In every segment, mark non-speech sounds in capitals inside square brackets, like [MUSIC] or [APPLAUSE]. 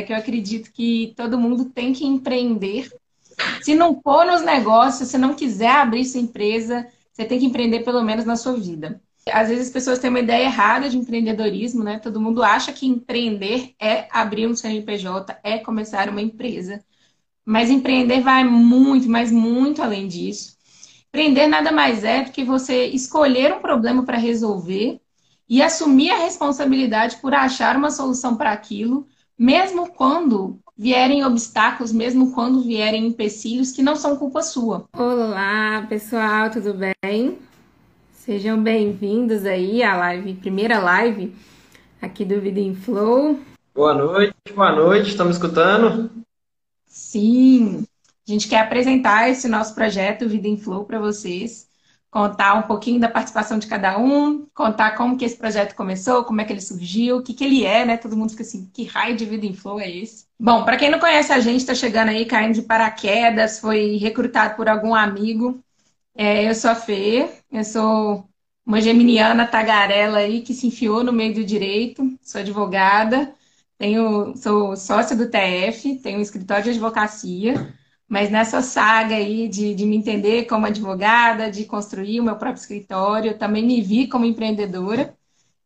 é que eu acredito que todo mundo tem que empreender. Se não for nos negócios, se não quiser abrir sua empresa, você tem que empreender pelo menos na sua vida. Às vezes as pessoas têm uma ideia errada de empreendedorismo, né? Todo mundo acha que empreender é abrir um CNPJ, é começar uma empresa. Mas empreender vai muito, mas muito além disso. Empreender nada mais é do que você escolher um problema para resolver e assumir a responsabilidade por achar uma solução para aquilo, mesmo quando vierem obstáculos, mesmo quando vierem empecilhos que não são culpa sua. Olá, pessoal, tudo bem? Sejam bem-vindos aí à live, primeira live aqui do Vida em Flow. Boa noite, boa noite, estamos escutando? Sim, a gente quer apresentar esse nosso projeto Vida em Flow para vocês contar um pouquinho da participação de cada um, contar como que esse projeto começou, como é que ele surgiu, o que, que ele é, né? Todo mundo fica assim, que raio de vida em flow é esse? Bom, para quem não conhece a gente, está chegando aí, caindo de paraquedas, foi recrutado por algum amigo. É, eu sou a Fê, eu sou uma geminiana tagarela aí que se enfiou no meio do direito, sou advogada, tenho, sou sócia do TF, tenho um escritório de advocacia, mas nessa saga aí de, de me entender como advogada, de construir o meu próprio escritório, eu também me vi como empreendedora.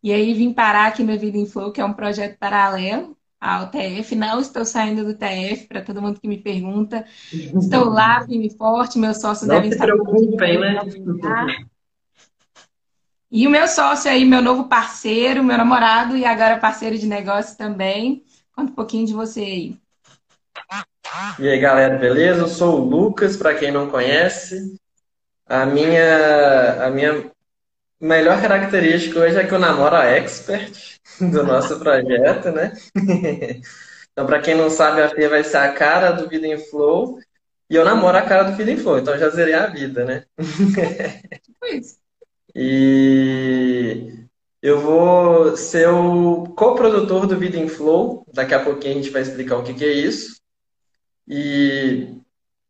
E aí vim parar aqui no Vida em Flow, que é um projeto paralelo ao TF. Não estou saindo do TF, para todo mundo que me pergunta. Estou lá, firme e forte, meus sócios Não devem se estar... preocupem, né? E o meu sócio aí, meu novo parceiro, meu namorado e agora parceiro de negócio também. Conta um pouquinho de você aí. E aí, galera, beleza? Eu sou o Lucas, para quem não conhece. A minha, a minha melhor característica hoje é que eu namoro a expert [LAUGHS] do nosso projeto, né? [LAUGHS] Então, para quem não sabe, a Fia vai ser a cara do Vida em Flow e eu namoro a cara do Vida em Flow, então já zerei a vida, né? [LAUGHS] E eu vou ser o coprodutor do Vida em Flow. Daqui a pouquinho a gente vai explicar o que que é isso. E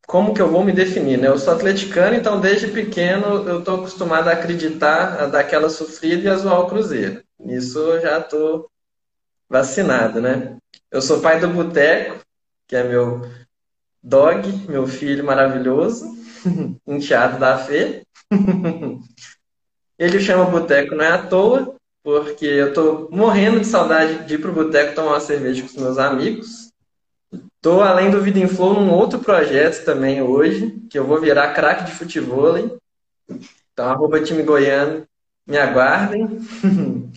como que eu vou me definir, né? Eu sou atleticano, então desde pequeno eu estou acostumado a acreditar, a dar aquela sofrida e a zoar o Cruzeiro. Nisso eu já estou vacinado, né? Eu sou pai do Boteco, que é meu dog, meu filho maravilhoso, [LAUGHS] enteado da Fê. [LAUGHS] Ele chama Boteco não é à toa, porque eu estou morrendo de saudade de ir pro Boteco tomar uma cerveja com os meus amigos. Tô, além do Vida em Flow, num outro projeto também hoje, que eu vou virar craque de futebol. Então, arroba time goiano, me aguardem. [LAUGHS]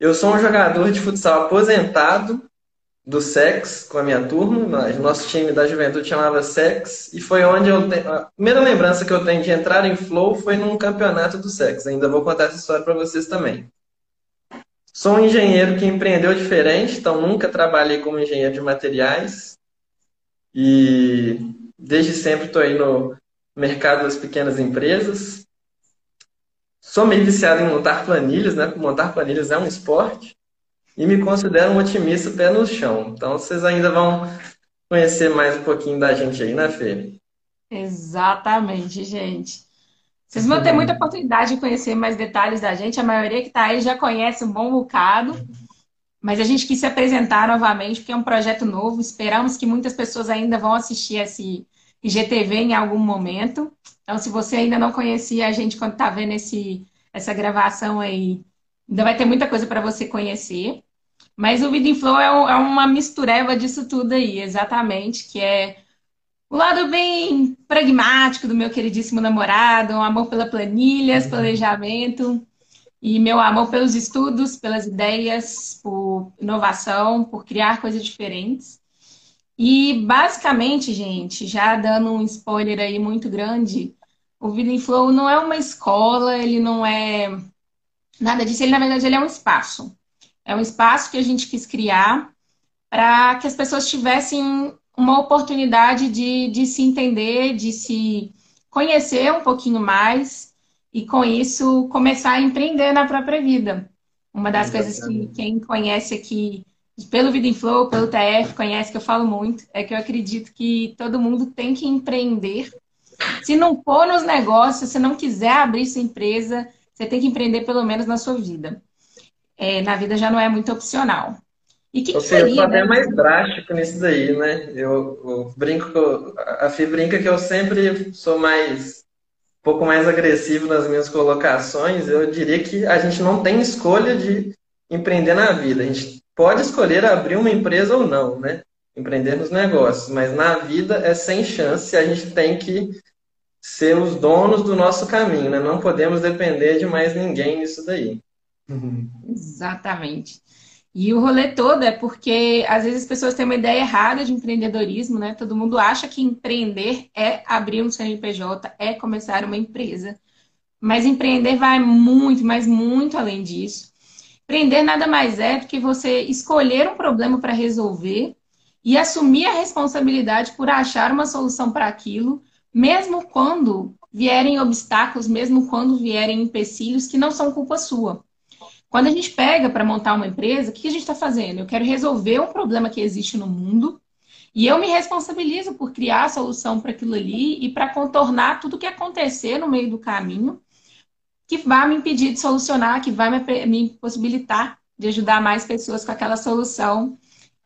Eu sou um jogador de futsal aposentado do SEX com a minha turma. Nosso time da juventude chamava SEX. E foi onde eu. A primeira lembrança que eu tenho de entrar em Flow foi num campeonato do SEX. Ainda vou contar essa história para vocês também. Sou um engenheiro que empreendeu diferente, então nunca trabalhei como engenheiro de materiais. E desde sempre estou aí no mercado das pequenas empresas. Sou meio viciado em montar planilhas, né? Montar planilhas é um esporte. E me considero um otimista pé no chão. Então vocês ainda vão conhecer mais um pouquinho da gente aí, né, Fê? Exatamente, gente. Vocês vão ter muita oportunidade de conhecer mais detalhes da gente. A maioria que está aí já conhece um bom bocado. Mas a gente quis se apresentar novamente, porque é um projeto novo. Esperamos que muitas pessoas ainda vão assistir esse IGTV em algum momento. Então, se você ainda não conhecia a gente quando está vendo esse, essa gravação aí, ainda vai ter muita coisa para você conhecer. Mas o Vida em Flow é, é uma mistureba disso tudo aí, exatamente, que é o lado bem pragmático do meu queridíssimo namorado, um amor pela planilhas, planejamento, e meu amor pelos estudos, pelas ideias, por inovação, por criar coisas diferentes. E basicamente, gente, já dando um spoiler aí muito grande, o Vida em Flow não é uma escola, ele não é nada disso, ele na verdade ele é um espaço. É um espaço que a gente quis criar para que as pessoas tivessem uma oportunidade de, de se entender, de se conhecer um pouquinho mais e, com isso, começar a empreender na própria vida. Uma das coisas que quem conhece aqui, pelo Vida em Flow, pelo TF, conhece que eu falo muito, é que eu acredito que todo mundo tem que empreender. Se não for nos negócios, se não quiser abrir sua empresa, você tem que empreender pelo menos na sua vida. É, na vida já não é muito opcional. E que, Ou que seja, eu seria, sou até né? mais drástico nisso daí, né? Eu, eu brinco, que eu- a Fih brinca que eu sempre sou mais, um pouco mais agressivo nas minhas colocações. Eu diria que a gente não tem escolha de empreender na vida. A gente pode escolher abrir uma empresa ou não, né? Empreender nos negócios, mas na vida é sem chance. A gente tem que ser os donos do nosso caminho, né? Não podemos depender de mais ninguém nisso daí. Exatamente. E o rolê todo é porque às vezes as pessoas têm uma ideia errada de empreendedorismo, né? Todo mundo acha que empreender é abrir um CNPJ, é começar uma empresa. Mas empreender vai muito, mas muito além disso. Empreender nada mais é do que você escolher um problema para resolver e assumir a responsabilidade por achar uma solução para aquilo, mesmo quando vierem obstáculos, mesmo quando vierem empecilhos que não são culpa sua. Quando a gente pega para montar uma empresa, o que a gente está fazendo? Eu quero resolver um problema que existe no mundo e eu me responsabilizo por criar a solução para aquilo ali e para contornar tudo que acontecer no meio do caminho que vai me impedir de solucionar, que vai me, me possibilitar de ajudar mais pessoas com aquela solução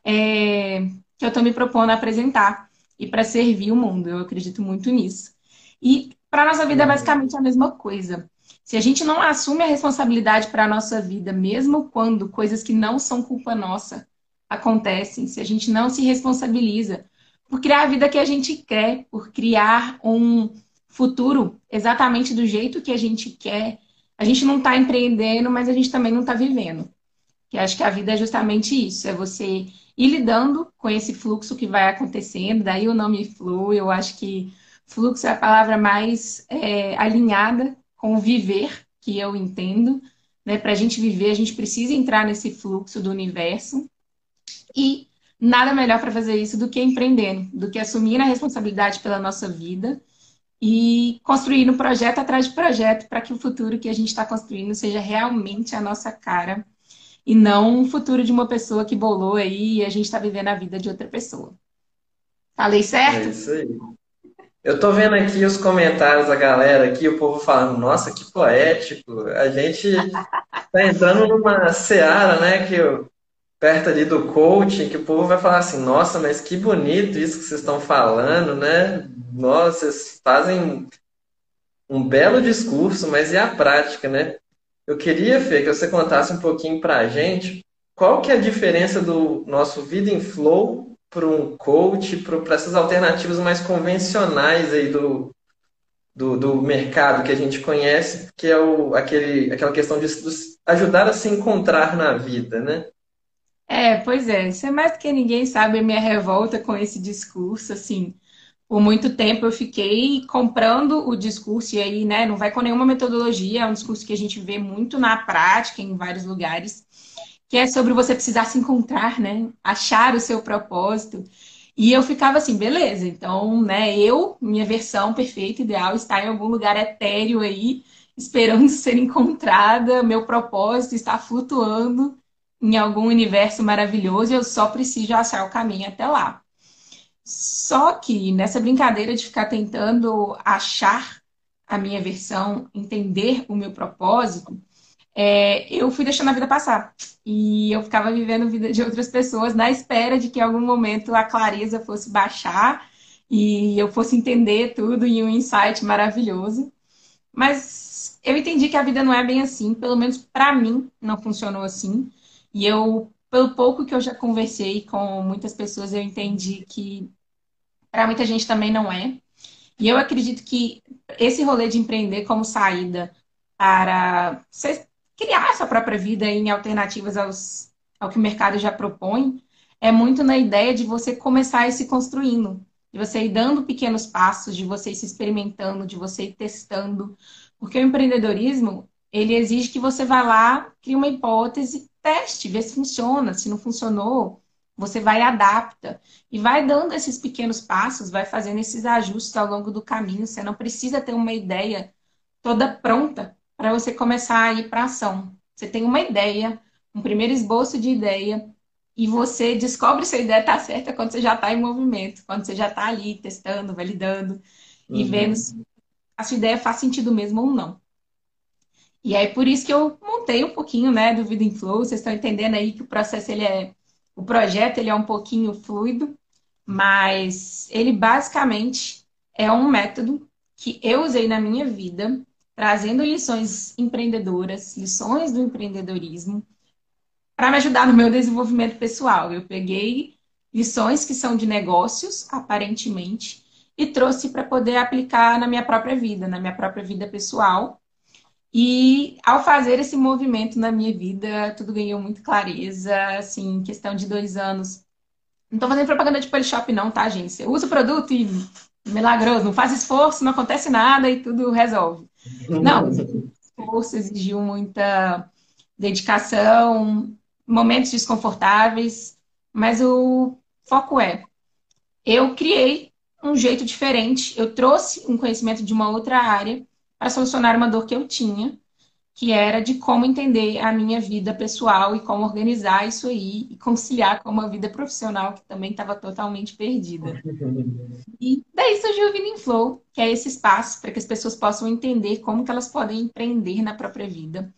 é, que eu estou me propondo a apresentar e para servir o mundo. Eu acredito muito nisso. E para nossa vida é basicamente a mesma coisa. Se a gente não assume a responsabilidade para a nossa vida, mesmo quando coisas que não são culpa nossa acontecem, se a gente não se responsabiliza por criar a vida que a gente quer, por criar um futuro exatamente do jeito que a gente quer, a gente não está empreendendo, mas a gente também não está vivendo. Que acho que a vida é justamente isso, é você ir lidando com esse fluxo que vai acontecendo, daí o nome Flow, eu acho que fluxo é a palavra mais é, alinhada com viver, que eu entendo. Né? Para a gente viver, a gente precisa entrar nesse fluxo do universo. E nada melhor para fazer isso do que empreendendo, do que assumir a responsabilidade pela nossa vida e construir um projeto atrás de projeto para que o futuro que a gente está construindo seja realmente a nossa cara e não um futuro de uma pessoa que bolou aí e a gente está vivendo a vida de outra pessoa. Falei certo? É isso aí. Eu tô vendo aqui os comentários da galera aqui, o povo falando, nossa, que poético. A gente tá entrando numa seara, né, que perto ali do coaching, que o povo vai falar assim, nossa, mas que bonito isso que vocês estão falando, né? Nossa, vocês fazem um belo discurso, mas e a prática, né? Eu queria, Fê, que você contasse um pouquinho pra gente qual que é a diferença do nosso Vida em Flow para um coach, para essas alternativas mais convencionais aí do, do, do, mercado que a gente conhece, que é o, aquele, aquela questão de, de ajudar a se encontrar na vida, né? É, pois é. Isso é mais do que ninguém sabe a minha revolta com esse discurso, assim. Por muito tempo eu fiquei comprando o discurso, e aí, né, não vai com nenhuma metodologia, é um discurso que a gente vê muito na prática, em vários lugares que é sobre você precisar se encontrar, né? Achar o seu propósito. E eu ficava assim, beleza, então, né, eu, minha versão perfeita, ideal, está em algum lugar etéreo aí, esperando [LAUGHS] ser encontrada, meu propósito está flutuando em algum universo maravilhoso e eu só preciso achar o caminho até lá. Só que nessa brincadeira de ficar tentando achar a minha versão, entender o meu propósito, é, eu fui deixando a vida passar. E eu ficava vivendo a vida de outras pessoas na espera de que em algum momento a clareza fosse baixar e eu fosse entender tudo em um insight maravilhoso. Mas eu entendi que a vida não é bem assim, pelo menos para mim não funcionou assim. E eu, pelo pouco que eu já conversei com muitas pessoas, eu entendi que para muita gente também não é. E eu acredito que esse rolê de empreender como saída para criar sua própria vida em alternativas aos, ao que o mercado já propõe, é muito na ideia de você começar a ir se construindo, de você ir dando pequenos passos, de você ir se experimentando, de você ir testando. Porque o empreendedorismo, ele exige que você vá lá, crie uma hipótese, teste, vê se funciona. Se não funcionou, você vai adapta. E vai dando esses pequenos passos, vai fazendo esses ajustes ao longo do caminho. Você não precisa ter uma ideia toda pronta para você começar a ir para ação. Você tem uma ideia, um primeiro esboço de ideia, e você descobre se a ideia está certa quando você já está em movimento, quando você já está ali testando, validando e Uhum. vendo se a sua ideia faz sentido mesmo ou não. E aí, por isso que eu montei um pouquinho, né, do Vida em Flow. Vocês estão entendendo aí que o processo ele é O projeto ele é um pouquinho fluido, mas ele basicamente é um método que eu usei na minha vida, trazendo lições empreendedoras, lições do empreendedorismo, para me ajudar no meu desenvolvimento pessoal. Eu peguei lições que são de negócios, aparentemente, e trouxe para poder aplicar na minha própria vida, na minha própria vida pessoal. E ao fazer esse movimento na minha vida, tudo ganhou muito clareza, assim, em questão de dois anos. Não estou fazendo propaganda de Polishop não, tá, gente? Usa o produto e milagroso, não faz esforço, não acontece nada e tudo resolve. Não, esforço exigiu muita dedicação, momentos desconfortáveis, mas o foco é: eu criei um jeito diferente, eu trouxe um conhecimento de uma outra área para solucionar uma dor que eu tinha, que era de como entender a minha vida pessoal e como organizar isso aí e conciliar com uma vida profissional que também estava totalmente perdida. E daí surgiu o Vida em Flow, que é esse espaço para que as pessoas possam entender como que elas podem empreender na própria vida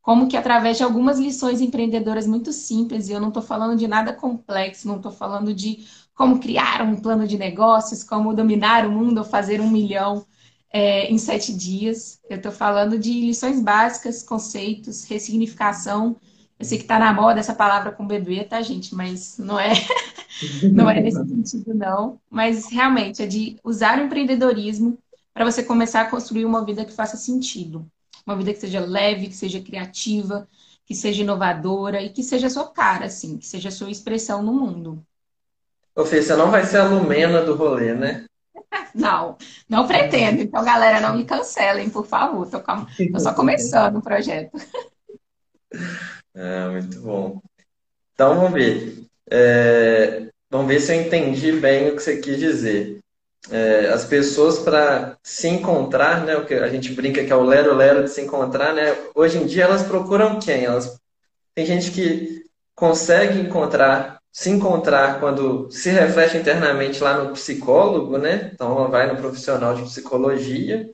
como que através de algumas lições empreendedoras muito simples, e eu não estou falando de nada complexo, não estou falando de como criar um plano de negócios, como dominar o mundo ou fazer um milhão é, em sete dias. Eu estou falando de lições básicas, conceitos, ressignificação. Eu sei que está na moda essa palavra com bebê, tá, gente? Mas não é, [LAUGHS] não é nesse [LAUGHS] sentido, não. Mas realmente é de usar o empreendedorismo para você começar a construir uma vida que faça sentido uma vida que seja leve, que seja criativa, que seja inovadora e que seja a sua cara, assim, que seja a sua expressão no mundo. Ô, Fê, você não vai ser a Lumena do rolê, né? Não, não pretendo. Então, galera, não me cancelem, por favor. Tô, com... Só começando o projeto. É, muito bom. Então, vamos ver. É... Vamos ver se eu entendi bem o que você quis dizer é, as pessoas para se encontrar, né? O que a gente brinca que é o lero lero de se encontrar, né? Hoje em dia elas procuram quem? Elas tem gente que consegue encontrar, se encontrar quando se reflete internamente lá no psicólogo, né? Então ela vai no profissional de psicologia.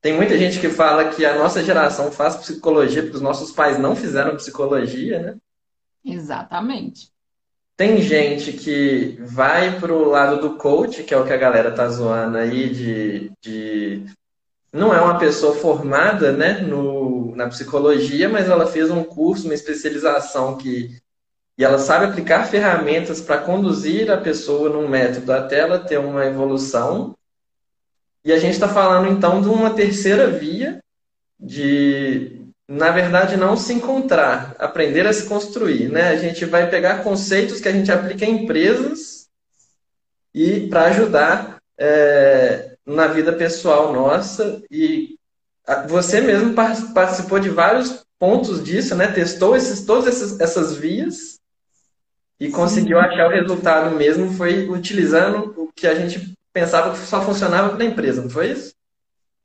Tem muita gente que fala que a nossa geração faz psicologia porque os nossos pais não fizeram psicologia, né? Exatamente. Tem gente que vai pro lado do coach, que é o que a galera tá zoando aí, de, de... não é uma pessoa formada né, no, na psicologia, mas ela fez um curso, uma especialização que e ela sabe aplicar ferramentas para conduzir a pessoa num método até ela ter uma evolução. E a gente está falando então de uma terceira via de na verdade, não se encontrar, aprender a se construir. Né? A gente vai pegar conceitos que a gente aplica em empresas e para ajudar é, na vida pessoal nossa. E você mesmo participou de vários pontos disso, né? testou esses, todas essas, essas vias e conseguiu Sim. achar o resultado mesmo, foi utilizando o que a gente pensava que só funcionava para a empresa, não foi isso?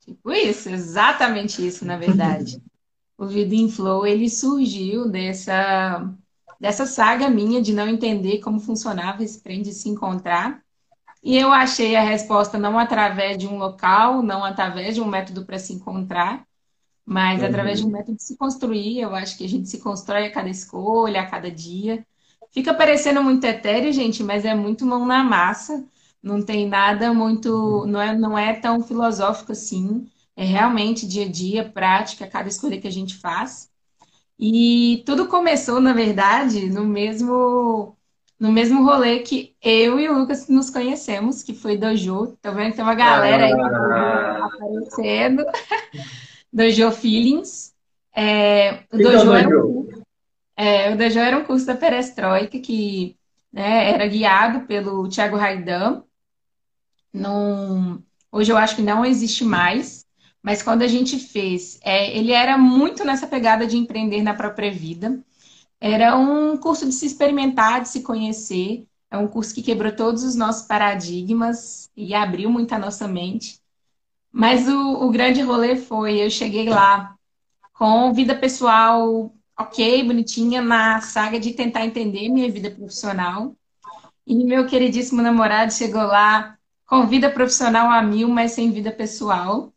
Tipo isso, exatamente isso, na verdade. [LAUGHS] o Vida em Flow, ele surgiu dessa, dessa saga minha de não entender como funcionava esse trem de se encontrar. E eu achei a resposta não através de um local, não através de um método para se encontrar, mas uhum. através de um método de se construir. Eu acho que a gente se constrói a cada escolha, a cada dia. Fica parecendo muito etéreo, gente, mas é muito mão na massa. Não tem nada muito. Não é, não é tão filosófico assim. É realmente dia a dia, prática, cada escolha que a gente faz. E tudo começou, na verdade, no mesmo no mesmo rolê que eu e o Lucas nos conhecemos, que foi Dojo. Tá vendo? Tem uma galera aí ah. aparecendo. [LAUGHS] Dojo Feelings. É, o, Dojo era um, é, o Dojo era um curso da Perestroika que né, era guiado pelo Thiago Raidan. Num, hoje eu acho que não existe mais, mas quando a gente fez, é, ele era muito nessa pegada de empreender na própria vida. Era um curso de se experimentar, de se conhecer. É um curso que quebrou todos os nossos paradigmas e abriu muito a nossa mente. Mas o, o grande rolê foi, eu cheguei lá com vida pessoal ok, bonitinha, na saga de tentar entender minha vida profissional. E meu queridíssimo namorado chegou lá com vida profissional a mil, mas sem vida pessoal.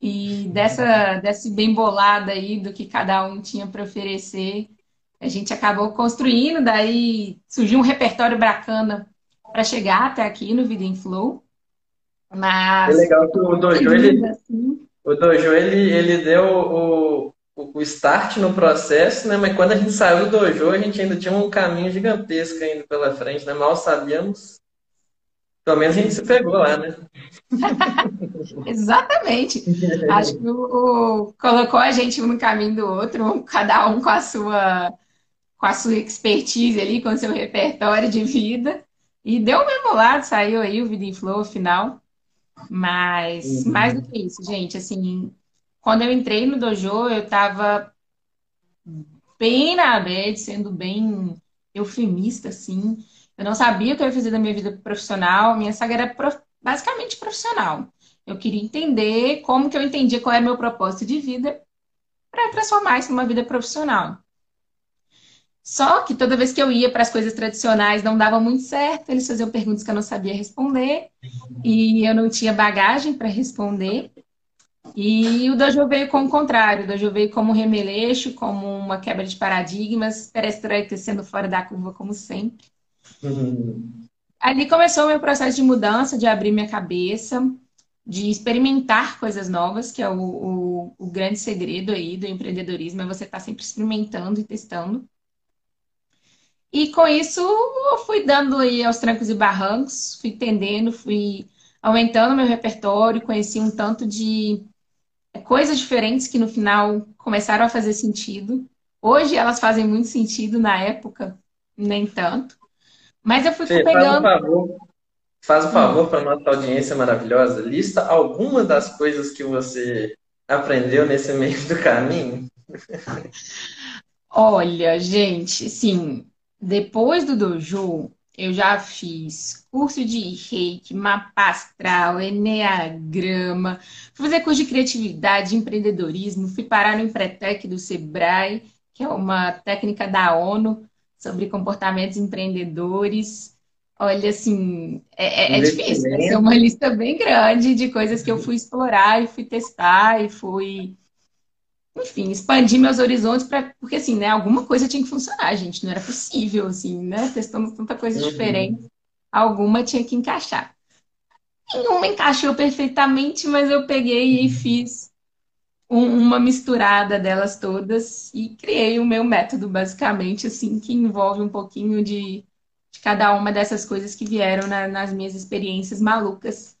E dessa, desse bem bolada aí do que cada um tinha para oferecer, A gente acabou construindo, daí surgiu um repertório bacana para chegar até aqui no Vida em Flow. Mas. É legal que o Dojo, ele, assim... o Dojo, ele, ele deu o, o, start no processo, né? Mas quando a gente saiu do Dojo, a gente ainda tinha um caminho gigantesco ainda pela frente, né? Mal sabíamos. Pelo menos a gente se pegou lá, né? [LAUGHS] Exatamente. Acho que o, o, colocou a gente um no caminho do outro, cada um com a sua com a sua expertise ali, com o seu repertório de vida. E deu o mesmo lado, saiu aí o Vida em Flow final. Mas uhum. mais do que isso, gente, assim, quando eu entrei no dojo, eu estava bem na bed, sendo bem eufemista, assim. Eu não sabia o que eu ia fazer da minha vida profissional. Minha saga era prof... basicamente profissional. Eu queria entender como que eu entendia qual era o meu propósito de vida para transformar isso numa vida profissional. Só que toda vez que eu ia para as coisas tradicionais não dava muito certo, eles faziam perguntas que eu não sabia responder e eu não tinha bagagem para responder. E o dojo veio como o contrário, o dojo veio como um remeleixo, como uma quebra de paradigmas, perestroika sendo fora da curva como sempre. Uhum. Ali começou o meu processo de mudança, de abrir minha cabeça, de experimentar coisas novas, que é o, o, o grande segredo aí do empreendedorismo, é você estar tá sempre experimentando e testando. E com isso eu fui dando aí aos trancos e barrancos, fui entendendo, fui aumentando meu repertório, conheci um tanto de coisas diferentes que no final começaram a fazer sentido. Hoje elas fazem muito sentido, na época nem tanto. Mas eu fui, Fê, pegando. Faz um favor, faz um favor para nossa audiência maravilhosa. Lista alguma das coisas que você aprendeu nesse meio do caminho. Olha, gente, sim. Depois do dojo, eu já fiz curso de reiki, mapa astral, enneagrama, fui fazer curso de criatividade, de empreendedorismo, fui parar no Empretec do Sebrae, que é uma técnica da ONU sobre comportamentos empreendedores. Olha, assim, é, é, é difícil, é uma lista bem grande de coisas que eu fui explorar e fui testar e fui enfim, expandir meus horizontes para porque assim, né, alguma coisa tinha que funcionar, gente, não era possível assim, né, testando tanta coisa uhum. diferente, alguma tinha que encaixar. Nenhuma encaixou perfeitamente, mas eu peguei e fiz um, uma misturada delas todas e criei o meu método basicamente assim, que envolve um pouquinho de, de cada uma dessas coisas que vieram na, nas minhas experiências malucas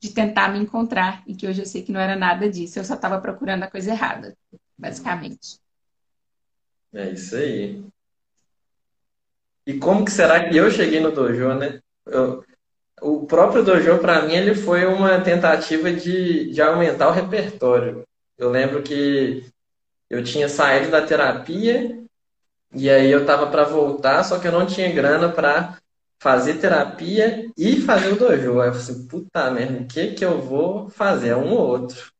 de tentar me encontrar e que hoje eu sei que não era nada disso, eu só estava procurando a coisa errada, basicamente. É isso aí. E como que será que eu cheguei no dojo, né? Eu, o próprio dojo, para mim, ele foi uma tentativa de, de aumentar o repertório. Eu lembro que eu tinha saído da terapia e aí eu tava para voltar, só que eu não tinha grana para fazer terapia e fazer o dojo. Aí eu falei assim, puta merda, o que que eu vou fazer? É um ou outro.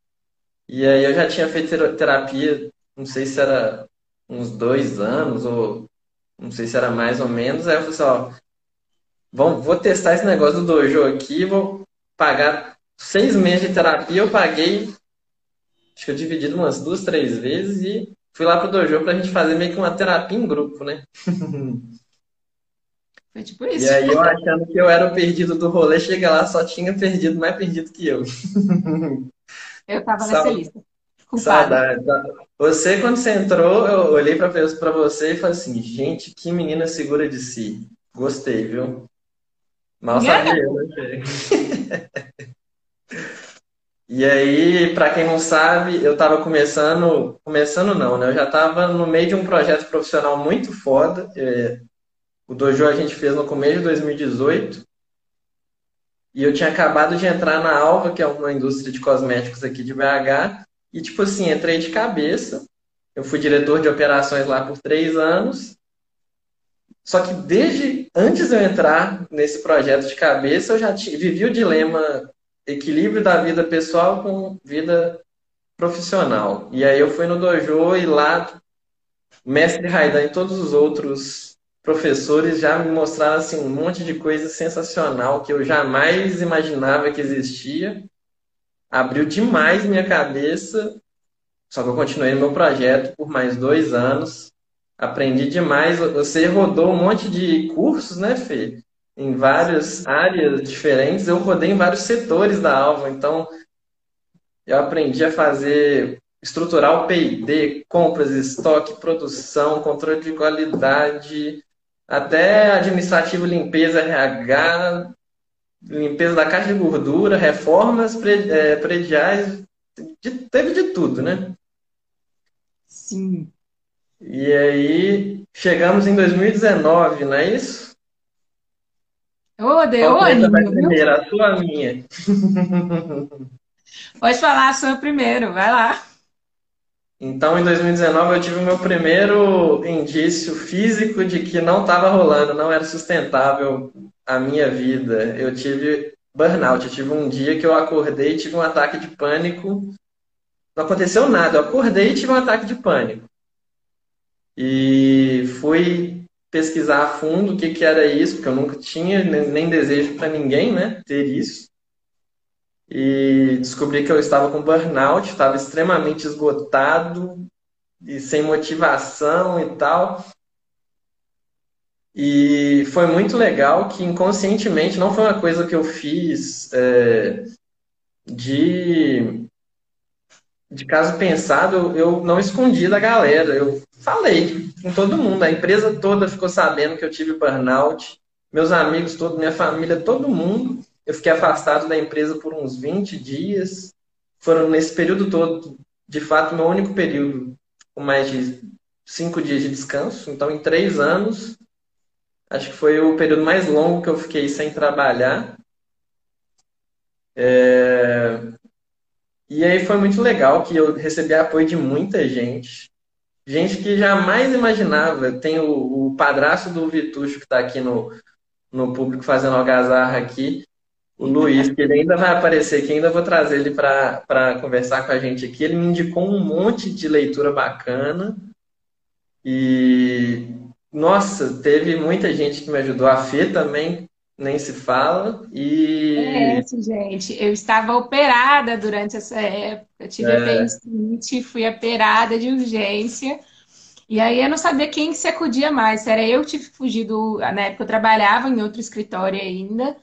E aí eu já tinha feito terapia, não sei se era uns dois anos, ou não sei se era mais ou menos. Aí eu falei assim, ó, vou testar esse negócio do dojo aqui, vou pagar seis meses de terapia, eu paguei, acho que eu dividi umas duas, três vezes e fui lá pro dojo pra gente fazer meio que uma terapia em grupo, né? [LAUGHS] Foi tipo isso. E aí eu achando que eu era o perdido do rolê, chega lá, só tinha perdido, mais perdido que eu. [LAUGHS] Eu tava nessa lista. Saudade. Você, quando você entrou, eu olhei para você e falei assim, gente, que menina segura de si. Gostei, viu? Mal sabia, né? [LAUGHS] E aí, para quem não sabe, eu estava começando, começando não, né? Eu já estava no meio de um projeto profissional muito foda. O dojo a gente fez no começo de 2018. E eu tinha acabado de entrar na Alva, que é uma indústria de cosméticos aqui de BH. E, tipo assim, entrei de cabeça. Eu fui diretor de operações lá por três anos. Só que desde antes de eu entrar nesse projeto de cabeça, eu já vivi o dilema equilíbrio da vida pessoal com vida profissional. E aí eu fui no dojo e lá, mestre Raidan e todos os outros professores já me mostraram assim, um monte de coisa sensacional que eu jamais imaginava que existia. Abriu demais minha cabeça. Só que eu continuei no meu projeto por mais dois anos. Aprendi demais. Você rodou um monte de cursos, né, Fê? Em várias áreas diferentes. Eu rodei em vários setores da Alva. Então, eu aprendi a fazer, estruturar o P&D, compras, estoque, produção, controle de qualidade, até administrativo, limpeza, RH, limpeza da caixa de gordura, reformas é, prediais, de, teve de tudo, né? Sim. E aí, chegamos em 2019, não é isso? Ô, viu? primeiro, a sua minha? [LAUGHS] Pode falar a sua primeiro, vai lá. Então, em 2019, eu tive o meu primeiro indício físico de que não estava rolando, não era sustentável a minha vida. Eu tive burnout. Eu tive um dia que eu acordei e tive um ataque de pânico. Não aconteceu nada. Eu acordei e tive um ataque de pânico. E fui pesquisar a fundo o que, que era isso, porque eu nunca tinha nem, desejo para ninguém, né, ter isso. E descobri que eu estava com burnout, estava extremamente esgotado e sem motivação e tal. E foi muito legal que inconscientemente não foi uma coisa que eu fiz é, de, de caso pensado, eu não escondi da galera. Eu falei com todo mundo. A empresa toda ficou sabendo que eu tive burnout. Meus amigos todos, minha família, todo mundo. Eu fiquei afastado da empresa por uns 20 dias. Foram nesse período todo, de fato, meu único período com mais de cinco dias de descanso. Então, em três anos, Acho que foi o período mais longo que eu fiquei sem trabalhar. É... E aí foi muito legal que eu recebi apoio de muita gente. Gente que jamais imaginava. Tem o, o padrasto do Vitucho que está aqui no, no público fazendo algazarra aqui. O Luiz, que ele ainda vai aparecer aqui, ainda vou trazer ele para conversar com a gente aqui. Ele me indicou um monte de leitura bacana. E nossa, teve muita gente que me ajudou. A Fê também nem se fala. E. É, gente, eu estava operada durante essa época. Eu tive é. apendicite, fui operada de urgência. E aí eu não sabia quem que se acudia mais. Se era eu que tive fugido. Na época eu trabalhava em outro escritório ainda.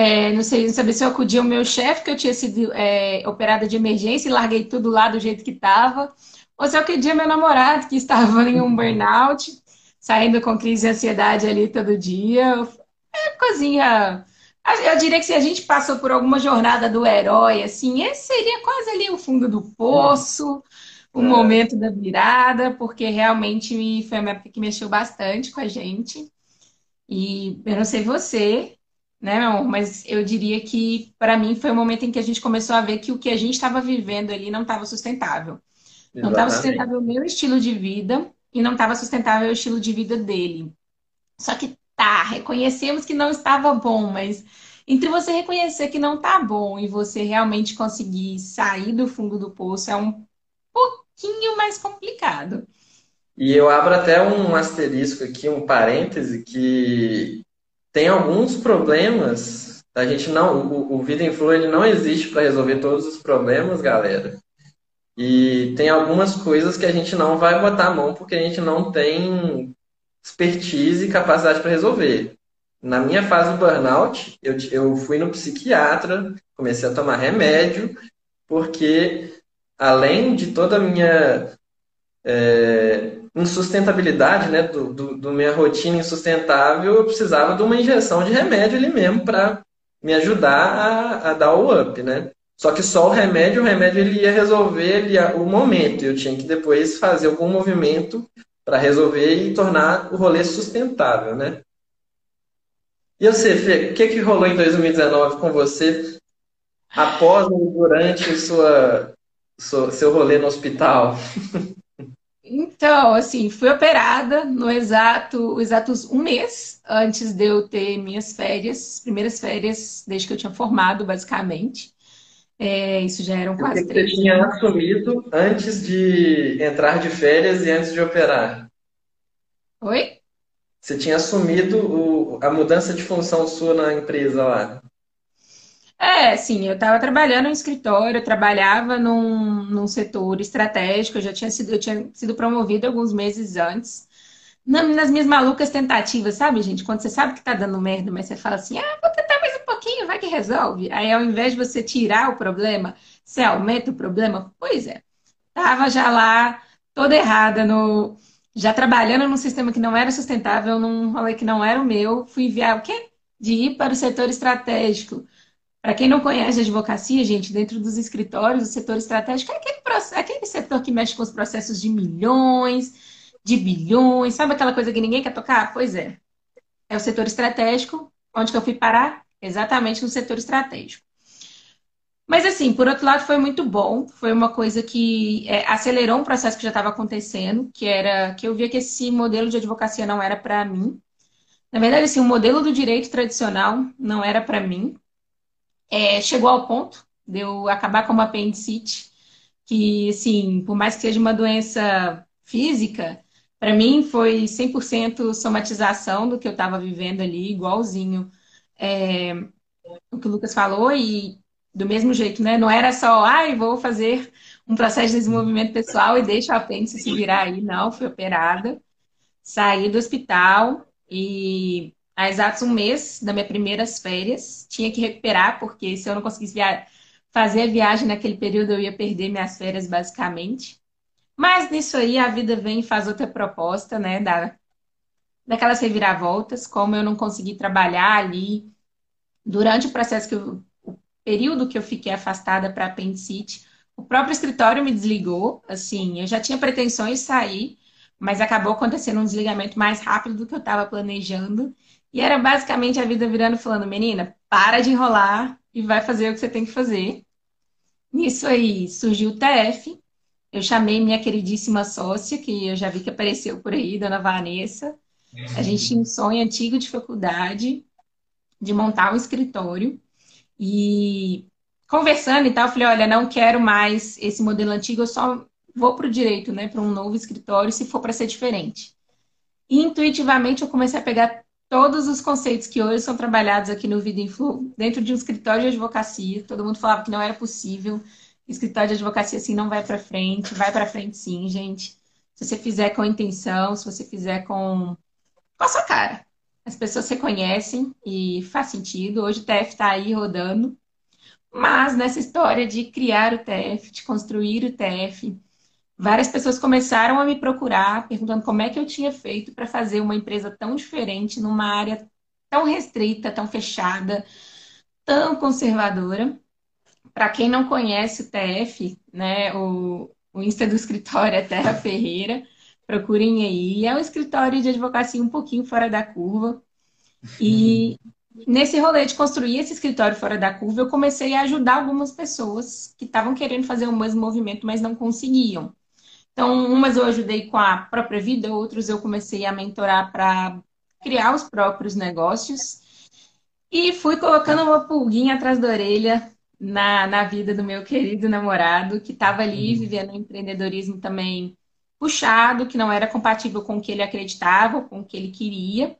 É, não sei, não sabia se eu acudia o meu chefe, que eu tinha sido é, operada de emergência e larguei tudo lá do jeito que estava. Ou se eu acudia meu namorado, que estava em um burnout saindo com crise de ansiedade ali todo dia. É coisinha. Eu diria que se a gente passou por alguma jornada do herói, assim, esse seria quase ali o fundo do poço, o é. momento da virada, porque realmente foi uma época que mexeu bastante com a gente. E eu não sei você, né, meu amor, mas eu diria que para mim foi o momento em que a gente começou a ver que o que a gente estava vivendo ali não estava sustentável. Não estava sustentável o meu estilo de vida, e não estava sustentável o estilo de vida dele. Só que tá, reconhecemos que não estava bom, mas entre você reconhecer que não está bom e você realmente conseguir sair do fundo do poço é um pouquinho mais complicado. E eu abro até um asterisco aqui, um parêntese, que tem alguns problemas. A gente não, o, o Vida Influ ele não existe para resolver todos os problemas, galera. E tem algumas coisas que a gente não vai botar a mão porque a gente não tem expertise e capacidade para resolver. Na minha fase do burnout, eu, eu fui no psiquiatra, comecei a tomar remédio, porque além de toda a minha é, insustentabilidade, né, do, do, do, minha rotina insustentável, eu precisava de uma injeção de remédio ali mesmo para me ajudar a, a, dar o up, né? Só que só o remédio, o remédio ele ia resolver ele ia, o momento. Eu tinha que depois fazer algum movimento para resolver e tornar o rolê sustentável, né? E você, Fê, o que, que rolou em 2019 com você após e durante sua, sua, seu rolê no hospital? [LAUGHS] Então, assim, fui operada no exato, exatos um mês antes de eu ter minhas férias, primeiras férias desde que eu tinha formado, basicamente. É, isso já eram quase que três. Você tinha assumido antes de entrar de férias e antes de operar? Oi? Você tinha assumido o, a mudança de função sua na empresa lá? É, sim, eu estava trabalhando no escritório, eu trabalhava num, num setor estratégico, eu já tinha sido, eu tinha sido promovida alguns meses antes. nas minhas malucas tentativas, sabe, gente? Quando você sabe que tá dando merda, mas você fala assim, ah, vou tentar mais um pouquinho, vai que resolve. Aí ao invés de você tirar o problema, você aumenta o problema? Pois é. Tava já lá, toda errada, no, já trabalhando num sistema que não era sustentável, num rolê que não era o meu, fui enviar o quê? De ir para o setor estratégico para quem não conhece a advocacia, gente, dentro dos escritórios, o setor estratégico é aquele, aquele setor que mexe com os processos de milhões, de bilhões, sabe aquela coisa que ninguém quer tocar? Pois é. É o setor estratégico. Onde que eu fui parar? Exatamente no setor estratégico. Mas, assim, por outro lado, foi muito bom. Foi uma coisa que é, acelerou um processo que já estava acontecendo, que era que eu via que esse modelo de advocacia não era para mim. Na verdade, assim, o modelo do direito tradicional não era para mim é, chegou ao ponto de eu acabar com uma apendicite, que, assim, por mais que seja uma doença física, para mim foi 100% somatização do que eu estava vivendo ali, igualzinho é, o que o Lucas falou, e do mesmo jeito, né? Não era só, ai, vou fazer um processo de desenvolvimento pessoal e deixa o apêndice se virar aí. Não, fui operada, saí do hospital e há exatos um mês das minhas primeiras férias. Tinha que recuperar, porque se eu não conseguisse via... fazer a viagem naquele período, eu ia perder minhas férias, basicamente. Mas nisso aí, a vida vem e faz outra proposta, né? Da... Daquelas reviravoltas, como eu não consegui trabalhar ali durante o processo que eu... o período que eu fiquei afastada para apendicite, o próprio escritório me desligou. Assim, eu já tinha pretensões de sair, mas acabou acontecendo um desligamento mais rápido do que eu estava planejando. E era basicamente a vida virando falando, menina, para de enrolar e vai fazer o que você tem que fazer. Nisso aí surgiu o TF. Eu chamei minha queridíssima sócia, que eu já vi que apareceu por aí, dona Vanessa. A gente tinha um sonho antigo de faculdade de montar um escritório. E conversando e tal, eu falei, olha, não quero mais esse modelo antigo, eu só vou para o direito, né, para um novo escritório, se for para ser diferente. E intuitivamente eu comecei a pegar todos os conceitos que hoje são trabalhados aqui no Vida Influ dentro de um escritório de advocacia. Todo mundo falava que não era possível. Escritório de advocacia assim não vai para frente. Vai para frente sim, gente. Se você fizer com intenção, se você fizer com, com a sua cara. As pessoas reconhecem e faz sentido. Hoje o TF está aí rodando. Mas nessa história de criar o TF, de construir o TF, várias pessoas começaram a me procurar perguntando como é que eu tinha feito para fazer uma empresa tão diferente numa área tão restrita, tão fechada, tão conservadora. Para quem não conhece o TF, né, o, o Insta do escritório é Terra Ferreira, procurem aí. É um escritório de advocacia um pouquinho fora da curva. E [LAUGHS] nesse rolê de construir esse escritório fora da curva, eu comecei a ajudar algumas pessoas que estavam querendo fazer o mesmo movimento, mas não conseguiam. Então, umas eu ajudei com a própria vida, outros eu comecei a mentorar para criar os próprios negócios. E fui colocando uma pulguinha atrás da orelha na, na vida do meu querido namorado, que estava ali uhum. vivendo um empreendedorismo também puxado, que não era compatível com o que ele acreditava, com o que ele queria.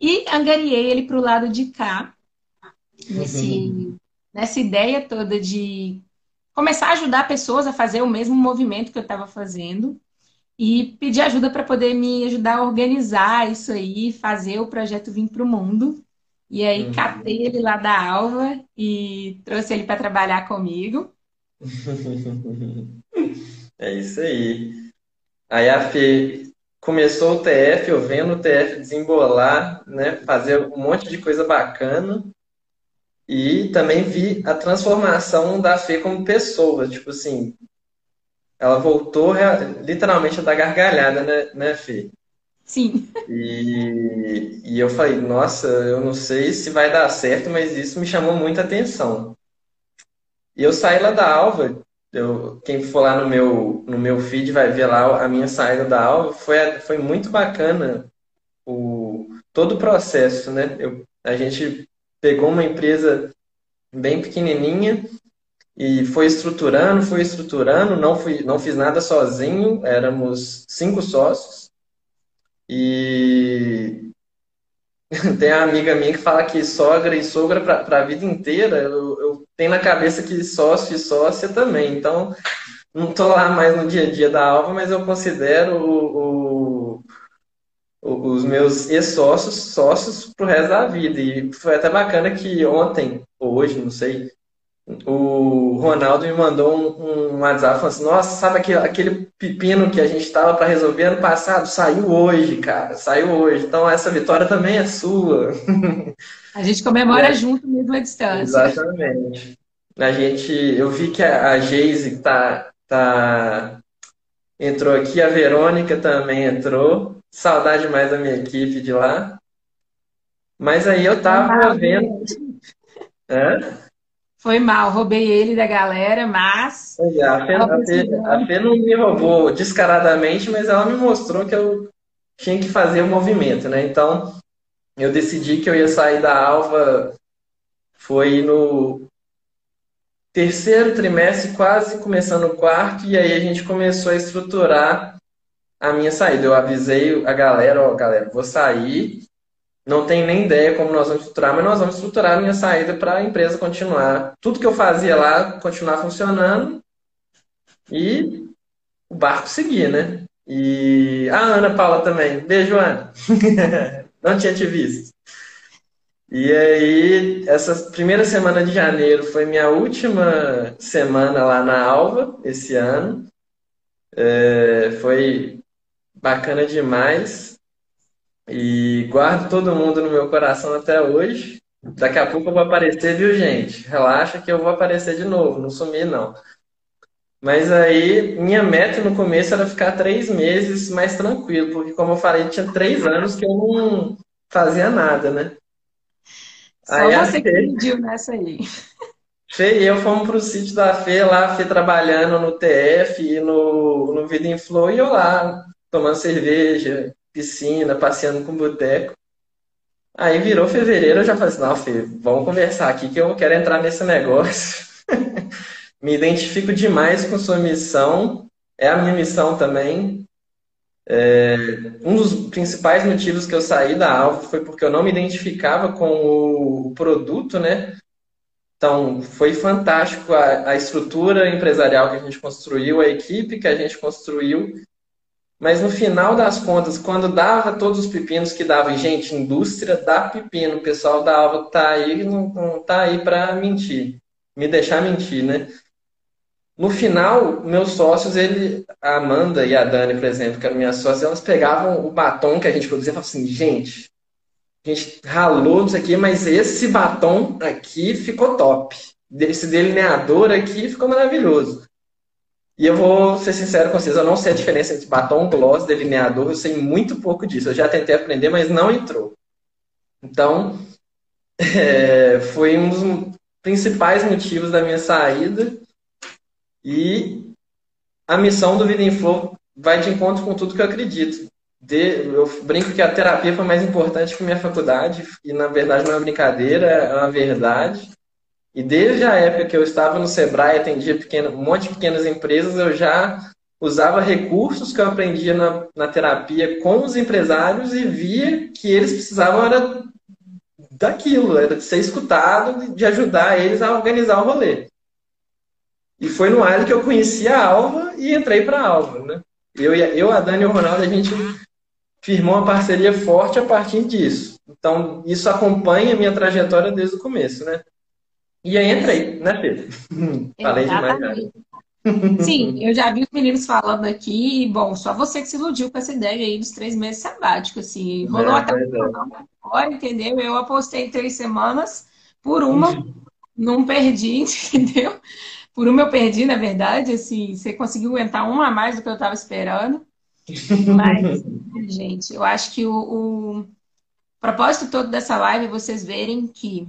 E angariei ele para o lado de cá, nesse, uhum. nessa ideia toda de começar a ajudar pessoas a fazer o mesmo movimento que eu estava fazendo e pedir ajuda para poder me ajudar a organizar isso aí, fazer o projeto vir para o mundo. E aí uhum. catei ele lá da Alva e trouxe ele para trabalhar comigo. [LAUGHS] É isso aí. Aí a Fê começou o TF, eu vendo o TF desembolar, né, fazer um monte de coisa bacana. E também vi a transformação da Fê como pessoa, tipo assim, ela voltou literalmente a dar gargalhada, né, né Fê? Sim. E, e eu falei, nossa, eu não sei se vai dar certo, mas isso me chamou muita atenção. E eu saí lá da Alva, eu, quem for lá no meu, no meu feed vai ver lá a minha saída da Alva, foi, foi muito bacana o, todo o processo, né? Eu, a gente pegou uma empresa bem pequenininha e foi estruturando, foi estruturando, não, fui, não fiz nada sozinho, éramos cinco sócios. E [LAUGHS] tem uma amiga minha que fala que sogra e sogra para a vida inteira. Eu, tem na cabeça que sócio e sócia também. Então, não estou lá mais no dia a dia da Alva, mas eu considero o, o, os meus ex-sócios sócios pro resto da vida. E foi até bacana que ontem, ou hoje, não sei, o Ronaldo me mandou um, um WhatsApp falando assim: Nossa, sabe aquele, aquele pepino que a gente estava para resolver ano passado? Saiu hoje, cara, saiu hoje. Então essa vitória também é sua. [LAUGHS] A gente comemora é. junto mesmo à distância. Exatamente. A gente, eu vi que a, a Geise tá, tá, entrou aqui, a Verônica também entrou. Saudade mais da minha equipe de lá. Mas aí eu tava vendo. É? [LAUGHS] Foi mal, roubei ele da galera, mas. É, a Fê, a, Fê, a Fê não me roubou descaradamente, mas ela me mostrou que eu tinha que fazer o movimento, né? Então, eu decidi que eu ia sair da Alva. Foi no terceiro trimestre, quase começando o quarto, e aí a gente começou a estruturar a minha saída. Eu avisei a galera, ó, galera, vou sair não tenho nem ideia como nós vamos estruturar, mas nós vamos estruturar a minha saída para a empresa continuar. Tudo que eu fazia lá continuar funcionando e o barco seguir, né? E a Ana Paula também. Beijo, Ana. [LAUGHS] Não tinha te visto. E aí, essa primeira semana de janeiro foi minha última semana lá na Alva, esse ano. É, foi bacana demais. E guardo todo mundo no meu coração até hoje. Daqui a pouco eu vou aparecer, viu, gente? Relaxa que eu vou aparecer de novo, não sumir, não. Mas aí, minha meta no começo era ficar três meses mais tranquilo, porque, como eu falei, tinha três anos que eu não fazia nada, né? Só aí, você que pediu nessa aí. Fê e eu fomos pro sítio da Fê, lá, a Fê trabalhando no TF e no, no Vida em Flow, e eu lá, tomando cerveja, piscina, passeando com boteco. Aí virou fevereiro, eu já falei assim, não, Fê, vamos conversar aqui que eu quero entrar nesse negócio. [LAUGHS] Me identifico demais com sua missão, é a minha missão também. É, um dos principais motivos que eu saí da Alfa foi porque eu não me identificava com o, produto, né? Então, foi fantástico a, a estrutura empresarial que a gente construiu, a equipe que a gente construiu, mas no final das contas, quando dava todos os pepinos que dava, gente, indústria dá pepino, o pessoal da Alva tá aí, não, não tá aí para mentir, me deixar mentir, né? No final, meus sócios, ele, a Amanda e a Dani, por exemplo, que eram minhas sócias, elas pegavam o batom que a gente produzia e falavam assim, gente, a gente ralou isso aqui, mas esse batom aqui ficou top. Esse delineador aqui ficou maravilhoso. E eu vou ser sincero com vocês, eu não sei a diferença entre batom, gloss, delineador, eu sei muito pouco disso. Eu já tentei aprender, mas não entrou. Então, [LAUGHS] é, foi um dos principais motivos da minha saída. E a missão do Vida em Flow vai de encontro com tudo que eu acredito. De, eu brinco que a terapia foi mais importante que minha faculdade, e na verdade não é brincadeira, é uma verdade. E desde a época que eu estava no Sebrae, atendia pequeno, um monte de pequenas empresas, eu já usava recursos que eu aprendia na, na terapia com os empresários e via que eles precisavam era daquilo, era de ser escutado, de ajudar eles a organizar o rolê. E foi no Ali que eu conheci a Alva e entrei para a Alva, né? Eu, eu, a Dani e o Ronaldo, a gente firmou uma parceria forte a partir disso. Então, isso acompanha a minha trajetória desde o começo, né? E aí entrei, né, Pedro? [LAUGHS] Falei demais. Já. Sim, eu já vi os meninos falando aqui, e, bom, só você que se iludiu com essa ideia aí dos três meses sabáticos, assim, rolou é, até um entendeu? Eu apostei três semanas, por uma, não perdi, [LAUGHS] entendeu? Por uma eu perdi, na verdade, assim, você conseguiu aguentar uma a mais do que eu estava esperando. Mas, [LAUGHS] gente, eu acho que o, o propósito todo dessa live é vocês verem que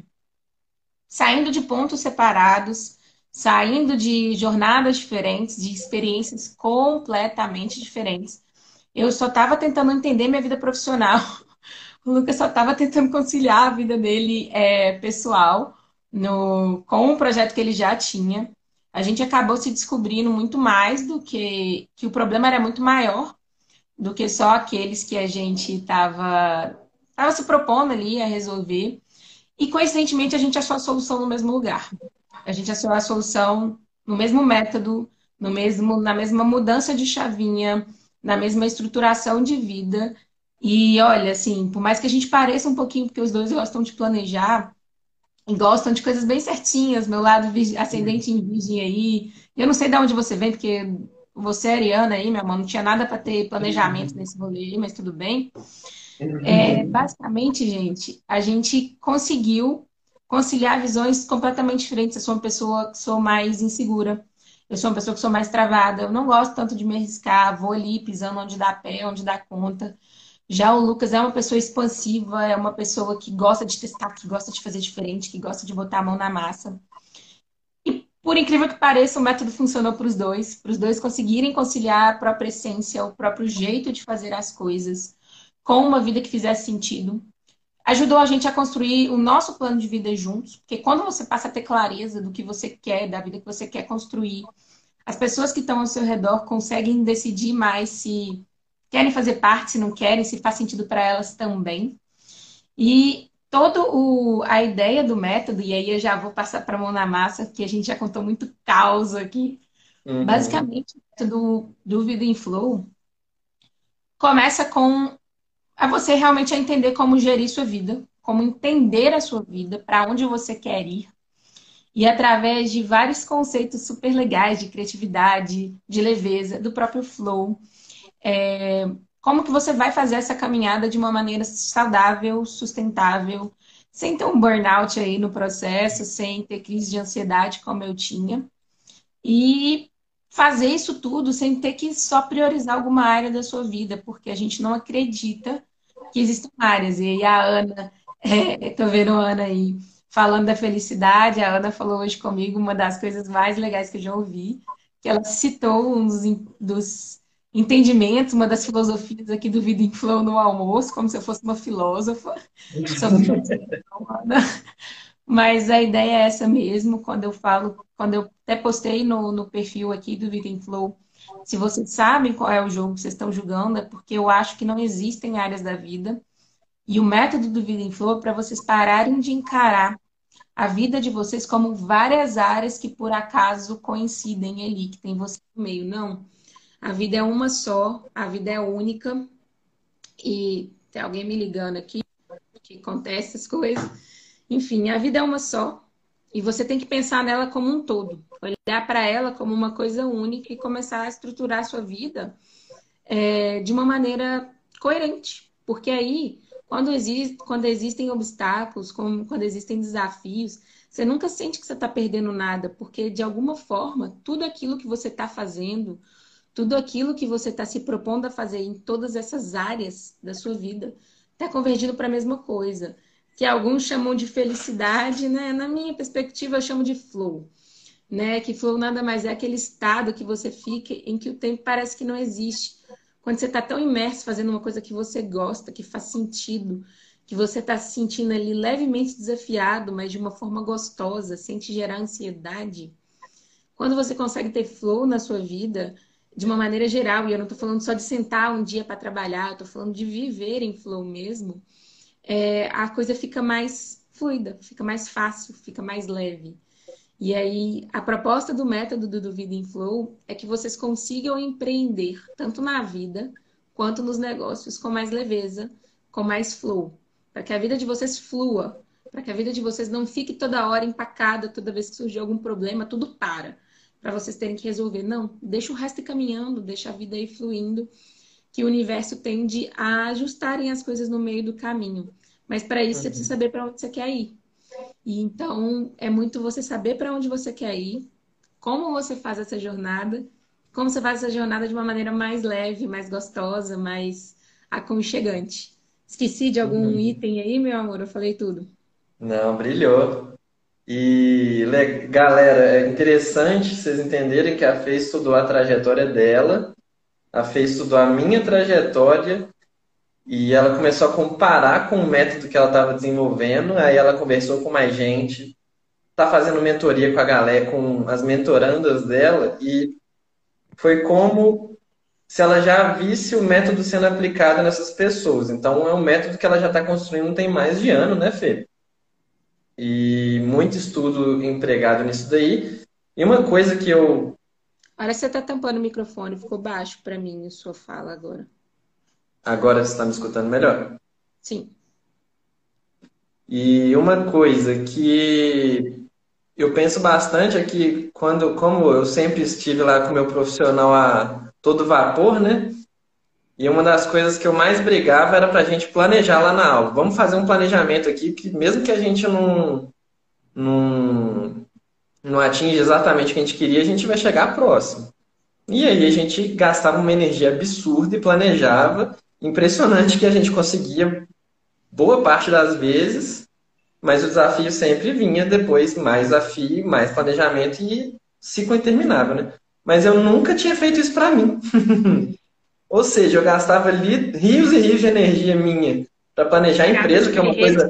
saindo de pontos separados, saindo de jornadas diferentes, de experiências completamente diferentes. Eu só estava tentando entender minha vida profissional. [LAUGHS] O Lucas só estava tentando conciliar a vida dele é, pessoal no, com o projeto que ele já tinha. A gente acabou se descobrindo muito mais do que que o problema era muito maior do que só aqueles que a gente estava se propondo ali a resolver. E coincidentemente a gente achou a solução no mesmo lugar. a gente achou a solução no mesmo método, no mesmo, na mesma mudança de chavinha, na mesma estruturação de vida. E olha, assim, por mais que a gente pareça um pouquinho, porque os dois gostam de planejar, e gostam de coisas bem certinhas, meu lado ascendente em virgem aí. Eu não sei de onde você vem, porque você é ariana aí, meu amor, não tinha nada para ter planejamento nesse rolê aí, mas tudo bem. É, basicamente, gente, a gente conseguiu conciliar visões completamente diferentes. Eu sou uma pessoa que sou mais insegura. Eu sou uma pessoa que sou mais travada. Eu não gosto tanto de me arriscar. Vou ali pisando onde dá pé, onde dá conta. Já o Lucas é uma pessoa expansiva, é uma pessoa que gosta de testar, que gosta de fazer diferente, que gosta de botar a mão na massa. E, por incrível que pareça, o método funcionou para os dois, para os dois conseguirem conciliar a própria essência, o próprio jeito de fazer as coisas, com uma vida que fizesse sentido. Ajudou a gente a construir o nosso plano de vida juntos, porque quando você passa a ter clareza do que você quer, da vida que você quer construir, as pessoas que estão ao seu redor conseguem decidir mais se querem fazer parte, se não querem, se faz sentido para elas também. E toda a ideia do método, e aí eu já vou passar para a mão na massa, que a gente já contou muito caos aqui. Uhum. Basicamente, o método do Vida em Flow começa com a você realmente a entender como gerir sua vida, como entender a sua vida, para onde você quer ir. E através de vários conceitos super legais de criatividade, de leveza, do próprio flow, é, como que você vai fazer essa caminhada de uma maneira saudável, sustentável, sem ter um burnout aí no processo, sem ter crise de ansiedade como eu tinha. E fazer isso tudo sem ter que só priorizar alguma área da sua vida, porque a gente não acredita que existem áreas. E aí a Ana, [LAUGHS] é, tô vendo a Ana aí falando da felicidade, a Ana falou hoje comigo uma das coisas mais legais que eu já ouvi, que ela citou um dos, dos entendimentos, uma das filosofias aqui do Vida em Flow no almoço, como se eu fosse uma filósofa. [LAUGHS] Mas a ideia é essa mesmo, quando eu falo, quando eu até postei no, no perfil aqui do Vida em Flow, se vocês sabem qual é o jogo que vocês estão jogando, é porque eu acho que não existem áreas da vida. E o método do Vida em Flow é para vocês pararem de encarar a vida de vocês como várias áreas que por acaso coincidem ali, que tem você no meio. Não. A vida é uma só, a vida é única. E tem alguém me ligando aqui que acontece essas coisas. Enfim, a vida é uma só. E você tem que pensar nela como um todo, olhar para ela como uma coisa única e começar a estruturar a sua vida é, de uma maneira coerente. Porque aí, quando, existe, quando existem obstáculos, quando existem desafios, você nunca sente que você está perdendo nada, porque de alguma forma, tudo aquilo que você está fazendo, tudo aquilo que você está se propondo a fazer em todas essas áreas da sua vida está convergindo para a mesma coisa. Que alguns chamam de felicidade, né? Na minha perspectiva, eu chamo de flow. Né? Que flow nada mais é aquele estado que você fica em que o tempo parece que não existe. Quando você está tão imerso fazendo uma coisa que você gosta, que faz sentido, que você está se sentindo ali levemente desafiado, mas de uma forma gostosa, sem te gerar ansiedade. Quando você consegue ter flow na sua vida, de uma maneira geral, e eu não estou falando só de sentar um dia para trabalhar, eu estou falando de viver em flow mesmo, é, a coisa fica mais fluida, fica mais fácil, fica mais leve. E aí, a proposta do método do Vida em Flow é que vocês consigam empreender, tanto na vida quanto nos negócios, com mais leveza, com mais flow. Para que a vida de vocês flua, para que a vida de vocês não fique toda hora empacada, toda vez que surgir algum problema, tudo para para vocês terem que resolver. Não, deixa o resto ir caminhando, deixa a vida ir fluindo, que o universo tende a ajustarem as coisas no meio do caminho. Mas para isso você precisa saber para onde você quer ir. E então é muito você saber para onde você quer ir, como você faz essa jornada, como você faz essa jornada de uma maneira mais leve, mais gostosa, mais aconchegante. Esqueci de algum uhum. item aí, meu amor? Eu falei tudo. Não, brilhou. E galera, é interessante vocês entenderem que a Fê estudou a trajetória dela, a Fê estudou a minha trajetória e ela começou a comparar com o método que ela estava desenvolvendo. Aí ela conversou com mais gente, tá fazendo mentoria com a galera, com as mentorandas dela e foi como se ela já visse o método sendo aplicado nessas pessoas. Então é um método que ela já está construindo tem mais de ano, né, Fê? e muito estudo empregado nisso daí. E uma coisa que eu. Olha, você está tampando o microfone, ficou baixo para mim a sua fala agora. Agora você está me escutando melhor? Sim. E uma coisa que eu penso bastante é que quando, como eu sempre estive lá com o meu profissional a todo vapor, né? E uma das coisas que eu mais brigava era para a gente planejar lá na aula. Vamos fazer um planejamento aqui, que mesmo que a gente não, não, não atinja exatamente o que a gente queria, a gente vai chegar próximo. E aí a gente gastava uma energia absurda e planejava. Impressionante que a gente conseguia boa parte das vezes, mas o desafio sempre vinha depois, mais desafio, mais planejamento e ciclo interminável, né? Mas eu nunca tinha feito isso para mim. [LAUGHS] Ou seja, eu gastava ali rios e rios de energia minha para planejar a empresa, que é uma coisa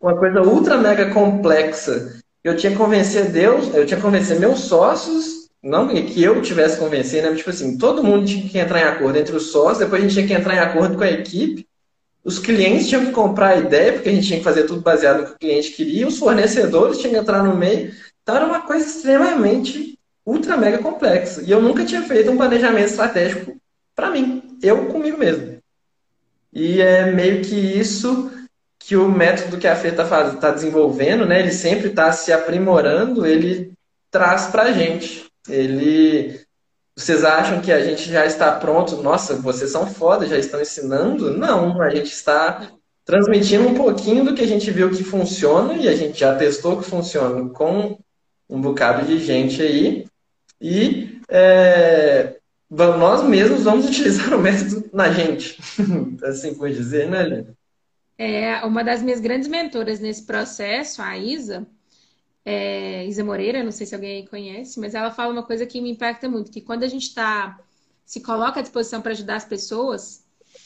uma coisa ultra mega complexa. Eu tinha que convencer Deus, eu tinha que convencer meus sócios, não que eu tivesse convencer, né? Tipo assim, todo mundo tinha que entrar em acordo entre os sócios, depois a gente tinha que entrar em acordo com a equipe, os clientes tinham que comprar a ideia, porque a gente tinha que fazer tudo baseado no que o cliente queria, os fornecedores tinham que entrar no meio. Então era uma coisa extremamente ultra mega complexa. E eu nunca tinha feito um planejamento estratégico para mim, eu comigo mesmo. E é meio que isso que o método que a Fê está tá desenvolvendo, né? Ele sempre está se aprimorando, ele traz para a gente. Ele vocês acham que a gente já está pronto? Nossa, vocês são foda, já estão ensinando? Não, a gente está transmitindo um pouquinho do que a gente viu que funciona e a gente já testou que funciona com um bocado de gente aí. E é, nós mesmos vamos [LAUGHS] utilizar o método na gente, [LAUGHS] assim por dizer, né, Lina? É, uma das minhas grandes mentoras nesse processo, a Isa, é, Isa Moreira, não sei se alguém conhece, mas ela fala uma coisa que me impacta muito, que quando a gente está se coloca à disposição para ajudar as pessoas,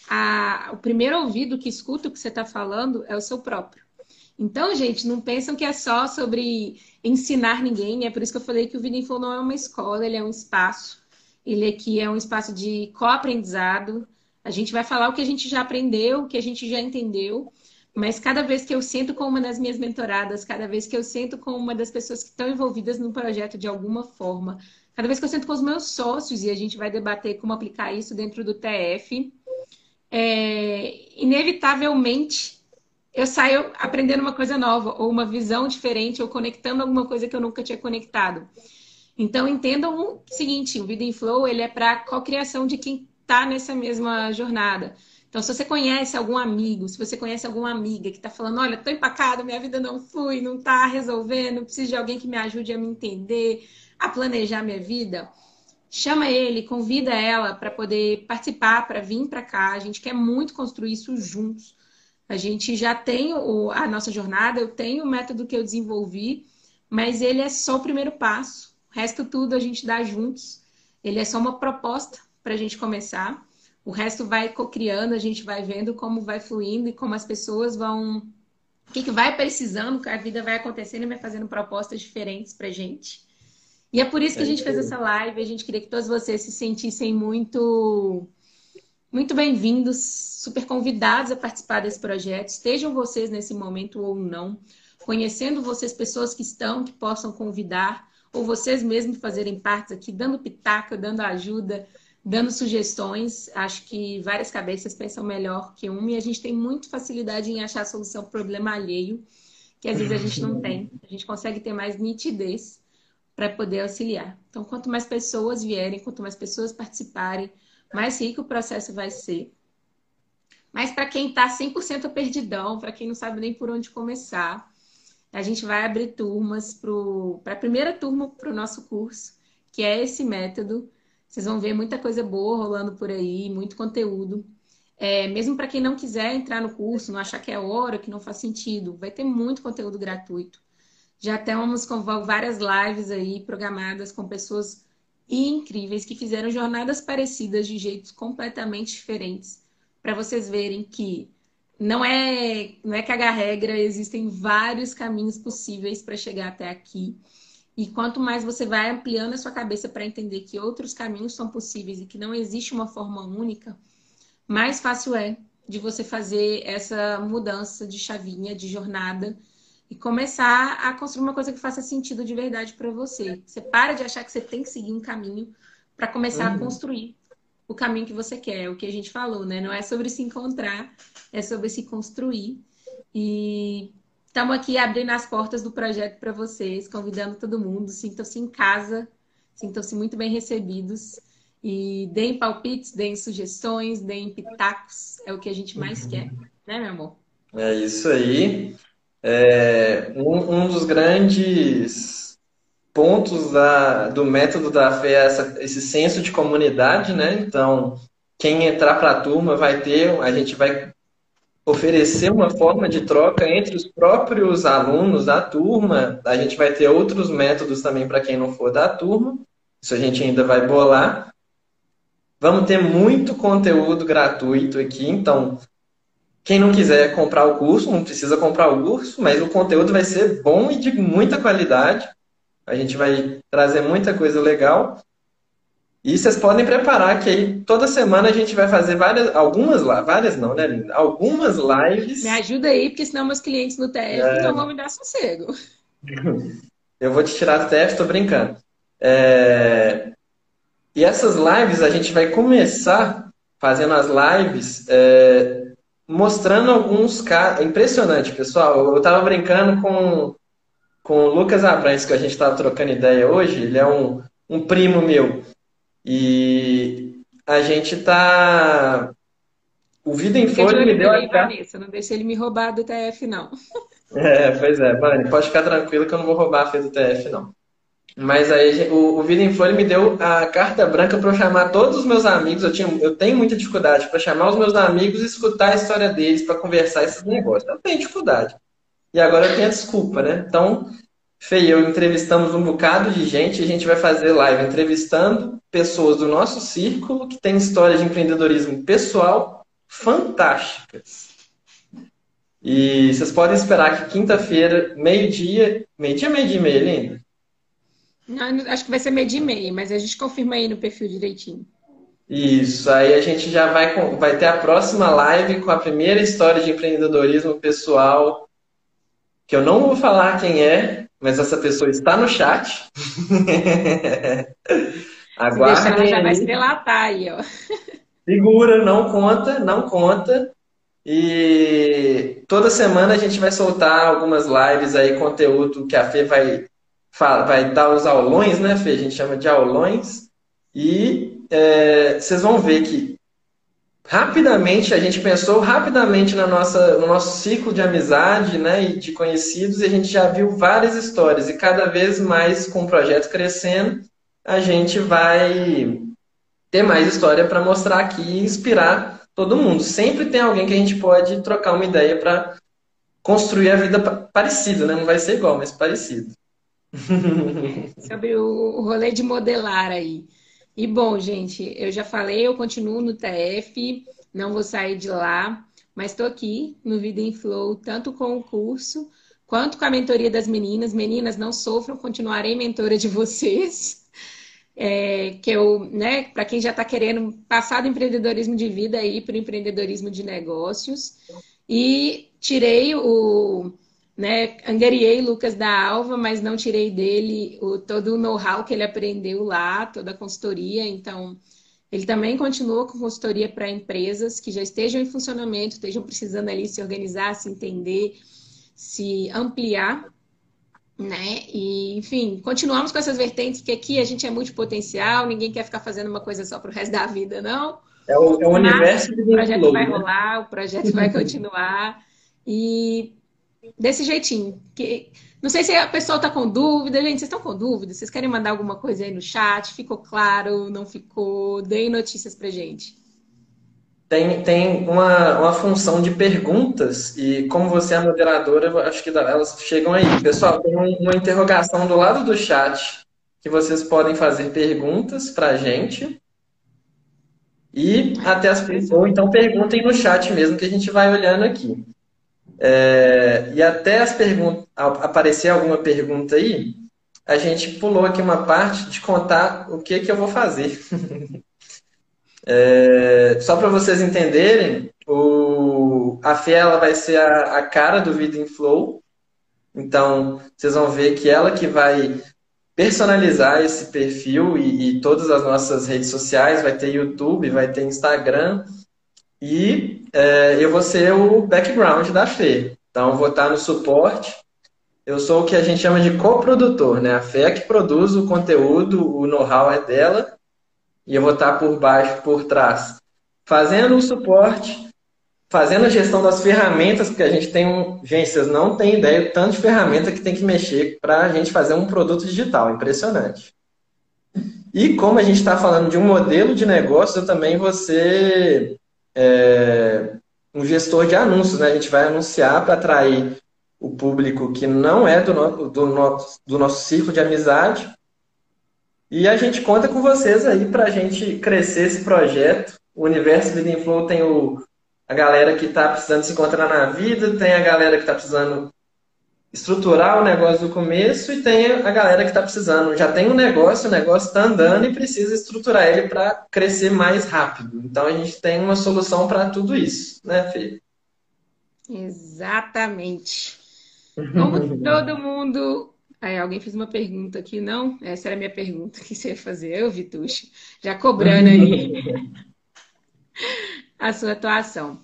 a, o primeiro ouvido que escuta o que você está falando é o seu próprio. Então, gente, não pensam que é só sobre ensinar ninguém. É por isso que eu falei que o Vida Info não é uma escola, ele é um espaço. Ele aqui é um espaço de co-aprendizado. A gente vai falar o que a gente já aprendeu, o que a gente já entendeu. Mas cada vez que eu sento com uma das minhas mentoradas, cada vez que eu sento com uma das pessoas que estão envolvidas no projeto de alguma forma, cada vez que eu sento com os meus sócios e a gente vai debater como aplicar isso dentro do TF, é, inevitavelmente eu saio aprendendo uma coisa nova, ou uma visão diferente, ou conectando alguma coisa que eu nunca tinha conectado. Então, entendam o seguinte: o Vida em Flow ele é para a cocriação de quem está nessa mesma jornada. Então, se você conhece algum amigo, se você conhece alguma amiga que está falando, olha, estou empacado, minha vida não flui, não está resolvendo, preciso de alguém que me ajude a me entender, a planejar minha vida, chama ele, convida ela para poder participar, para vir para cá. A gente quer muito construir isso juntos. A gente já tem o, a nossa jornada, eu tenho o método que eu desenvolvi, mas ele é só o primeiro passo. O resto tudo a gente dá juntos. Ele é só uma proposta para a gente começar. O resto vai co-criando, a gente vai vendo como vai fluindo e como as pessoas vão. O que, que vai precisando, que a vida vai acontecendo e vai fazendo propostas diferentes pra gente. E é por isso que a gente fez essa live. A gente queria que todos vocês se sentissem muito, muito bem-vindos, super convidados a participar desse projeto. Estejam vocês nesse momento ou não, conhecendo vocês, pessoas que estão, que possam convidar, ou vocês mesmos fazerem parte aqui, dando pitaco, dando ajuda, dando sugestões. Acho que várias cabeças pensam melhor que uma e a gente tem muito facilidade em achar a solução para problema alheio, que às vezes a gente não tem. A gente consegue ter mais nitidez para poder auxiliar. Então, quanto mais pessoas vierem, quanto mais pessoas participarem, mais rico o processo vai ser. Mas para quem está 100% perdidão, para quem não sabe nem por onde começar, a gente vai abrir turmas para a primeira turma para o nosso curso, que é esse método vocês vão ver muita coisa boa rolando por aí, muito conteúdo. É, mesmo para quem não quiser entrar no curso, não achar que é hora, que não faz sentido, vai ter muito conteúdo gratuito. Já temos várias lives aí programadas com pessoas incríveis que fizeram jornadas parecidas de jeitos completamente diferentes, para vocês verem que não é, não é cagar regra, existem vários caminhos possíveis para chegar até aqui. E quanto mais você vai ampliando a sua cabeça para entender que outros caminhos são possíveis e que não existe uma forma única, mais fácil é de você fazer essa mudança de chavinha, de jornada, e começar a construir uma coisa que faça sentido de verdade para você. Você para de achar que você tem que seguir um caminho para começar uhum. a construir o caminho que você quer, o que a gente falou, né? Não é sobre se encontrar, é sobre se construir. E estamos aqui abrindo as portas do projeto para vocês, convidando todo mundo. Sintam-se em casa, sintam-se muito bem recebidos. E deem palpites, deem sugestões, deem pitacos. É o que a gente mais quer, né, meu amor? É isso aí. É, um, um dos grandes pontos da, do método da fé é essa, esse senso de comunidade, né? Então, quem entrar para a turma vai ter, a gente vai oferecer uma forma de troca entre os próprios alunos da turma. A gente vai ter outros métodos também para quem não for da turma. Isso a gente ainda vai bolar. Vamos ter muito conteúdo gratuito aqui, então quem não quiser comprar o curso, não precisa comprar o curso, mas o conteúdo vai ser bom e de muita qualidade. A gente vai trazer muita coisa legal. E vocês podem preparar que aí toda semana a gente vai fazer várias, algumas lá, várias não, né, Linda? Algumas lives. Me ajuda aí, porque senão meus clientes no TF é... não vão me dar sossego. Eu vou te tirar do TF, tô brincando. É... E essas lives a gente vai começar fazendo as lives é... mostrando alguns casos. É impressionante, pessoal. Eu tava brincando com, com o Lucas Abrantes, que a gente tava trocando ideia hoje. Ele é um, um primo meu. E a gente tá. O Vida em Folha me deu a Vanessa, não deixa ele me roubar do TF, não. [LAUGHS] É, pois é, Vani, pode ficar tranquilo que eu não vou roubar a fé do TF, não. Mas aí o, o Vida em Folha me deu a carta branca para eu chamar todos os meus amigos. Eu, tinha, eu tenho muita dificuldade para chamar os meus amigos e escutar a história deles, para conversar esses negócios. Eu tenho dificuldade. E agora eu tenho a desculpa, né? Então, Fê e eu entrevistamos um bocado de gente e a gente vai fazer live entrevistando pessoas do nosso círculo que têm histórias de empreendedorismo pessoal fantásticas. E vocês podem esperar que quinta-feira, meio-dia, meio-dia, meio-dia e meia, linda? Não, acho que vai ser meio-dia e meia, mas a gente confirma aí no perfil direitinho. Isso, aí a gente já vai, vai ter a próxima live com a primeira história de empreendedorismo pessoal, que eu não vou falar quem é, mas essa pessoa está no chat. [LAUGHS] Aguarde. Ela já vai se delatar aí, ó. [LAUGHS] Segura, não conta, não conta. E toda semana a gente vai soltar algumas lives aí, conteúdo que a Fê vai, vai dar os aulões, né, Fê? A gente chama de aulões. E é, vocês vão ver que rapidamente, a gente pensou rapidamente na nossa, no nosso ciclo de amizade né, e de conhecidos, e a gente já viu várias histórias, e cada vez mais com o projeto crescendo, a gente vai ter mais história para mostrar aqui e inspirar todo mundo. Sempre tem alguém que a gente pode trocar uma ideia para construir a vida parecida, né? Não vai ser igual, mas parecido. [LAUGHS] Sobre o rolê de modelar aí. E bom, gente, eu já falei, eu continuo no TF, não vou sair de lá, mas estou aqui no Vida em Flow, tanto com o curso quanto com a mentoria das meninas. Meninas, não sofram, continuarei mentora de vocês. É, que eu, né, para quem já está querendo passar do empreendedorismo de vida aí para o empreendedorismo de negócios. E tirei o né, angariei Lucas da Alva, mas não tirei dele o, todo o know-how que ele aprendeu lá, toda a consultoria. Então, ele também continua com consultoria para empresas que já estejam em funcionamento, estejam precisando ali se organizar, se entender, se ampliar. Né? E, enfim, continuamos com essas vertentes, porque aqui a gente é multipotencial, ninguém quer ficar fazendo uma coisa só para o resto da vida, não. É o, é o universo do O projeto vai né? rolar, o projeto vai continuar. E desse jeitinho. Que, não sei se a pessoa está com dúvida, gente. Vocês estão com dúvida? Vocês querem mandar alguma coisa aí no chat? Ficou claro? Não ficou? Deem notícias pra gente. Tem, tem uma, uma função de perguntas, e como você é moderadora, acho que elas chegam aí. Pessoal, tem uma interrogação do lado do chat que vocês podem fazer perguntas para a gente. E até as ou então perguntem no chat mesmo que a gente vai olhando aqui. É, e até as perguntas, aparecer alguma pergunta aí, a gente pulou aqui uma parte de contar o que, que eu vou fazer. [LAUGHS] é, só para vocês entenderem, o, a Fê ela vai ser a, a cara do Vida em Flow. Então, vocês vão ver que ela que vai personalizar esse perfil e, e, todas as nossas redes sociais, vai ter YouTube, vai ter Instagram e é, eu vou ser o background da Fê. Então, vou estar no suporte. Eu sou o que a gente chama de coprodutor, né? A Fê é que produz o conteúdo, o know-how é dela e eu vou estar por baixo, por trás, fazendo o suporte, fazendo a gestão das ferramentas, porque a gente tem um. Gente, vocês não têm ideia do tanto de ferramenta que tem que mexer para a gente fazer um produto digital. Impressionante. E como a gente está falando de um modelo de negócio, eu também vou ser é, um gestor de anúncios. Né? A gente vai anunciar para atrair o público que não é do, no, do, nosso, do nosso ciclo de amizade e a gente conta com vocês aí para a gente crescer esse projeto. O Universo Vida em Flow tem o, a galera que está precisando se encontrar na vida, tem a galera que está precisando estruturar o negócio do começo e tem a galera que está precisando, já tem um negócio, o negócio está andando e precisa estruturar ele para crescer mais rápido. Então a gente tem uma solução para tudo isso, né, Fê? Exatamente. Como [LAUGHS] todo mundo Aí alguém fez uma pergunta aqui, não? Essa era a minha pergunta que você ia fazer, eu, Vituxa, já cobrando aí [LAUGHS] a sua atuação.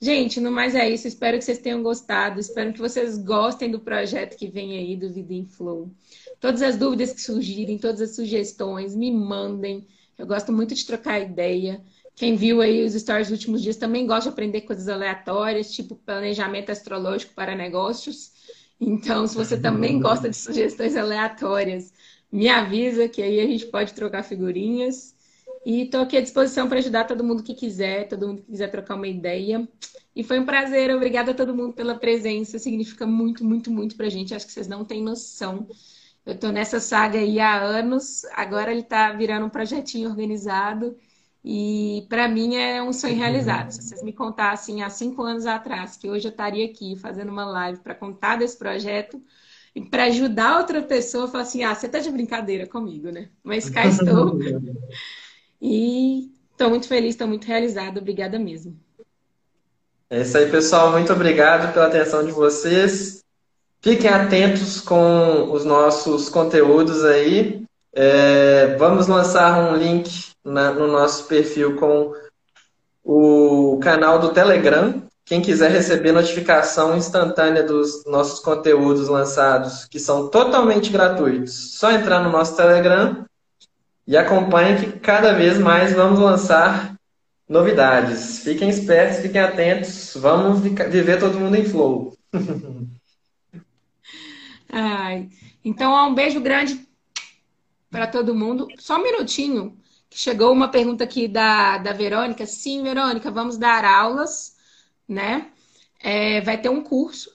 Gente, no mais é isso. Espero que vocês tenham gostado. Espero que vocês gostem do projeto que vem aí do Vida em Flow. Todas as dúvidas que surgirem, todas as sugestões, me mandem. Eu gosto muito de trocar ideia. Quem viu aí os stories dos últimos dias também gosta de aprender coisas aleatórias, tipo planejamento astrológico para negócios. Então, se você também gosta de sugestões aleatórias, me avisa que aí a gente pode trocar figurinhas. E estou aqui à disposição para ajudar todo mundo que quiser, todo mundo que quiser trocar uma ideia. E foi um prazer, obrigada a todo mundo pela presença, significa muito, muito, muito para a gente. Acho que vocês não têm noção. Eu estou nessa saga aí há anos, agora ele está virando um projetinho organizado. E para mim é um sonho realizado. Se vocês me contassem há cinco anos atrás que hoje eu estaria aqui fazendo uma live para contar desse projeto e para ajudar outra pessoa, eu falo assim: ah, você está de brincadeira comigo, né? Mas cá [LAUGHS] estou. [LAUGHS] e estou muito feliz, estou muito realizada. Obrigada mesmo. É isso aí, pessoal. Muito obrigado pela atenção de vocês. Fiquem atentos com os nossos conteúdos aí. É, vamos lançar um link na, no nosso perfil com o canal do Telegram. Quem quiser receber notificação instantânea dos nossos conteúdos lançados, que são totalmente gratuitos, só entrar no nosso Telegram e acompanhe que cada vez mais vamos lançar novidades. Fiquem espertos, fiquem atentos. Vamos viver todo mundo em flow. [LAUGHS] Ai, então, um beijo grande para todo mundo. Só um minutinho. Chegou uma pergunta aqui da, da Verônica. Sim, Verônica, vamos dar aulas, né? É, vai ter um curso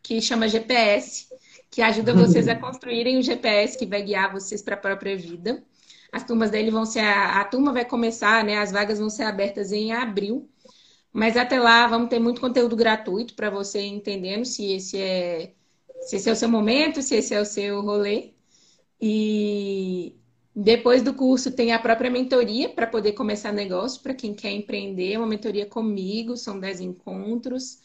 que chama GPS, que ajuda vocês a [LAUGHS] construírem o GPS que vai guiar vocês para a própria vida. As turmas dele vão ser. A, a turma vai começar, né? As vagas vão ser abertas em abril. Mas até lá vamos ter muito conteúdo gratuito para você entendendo se esse é se esse é o seu momento, se esse é o seu rolê. E depois do curso tem a própria mentoria para poder começar negócio, para quem quer empreender, uma mentoria comigo, são 10 encontros.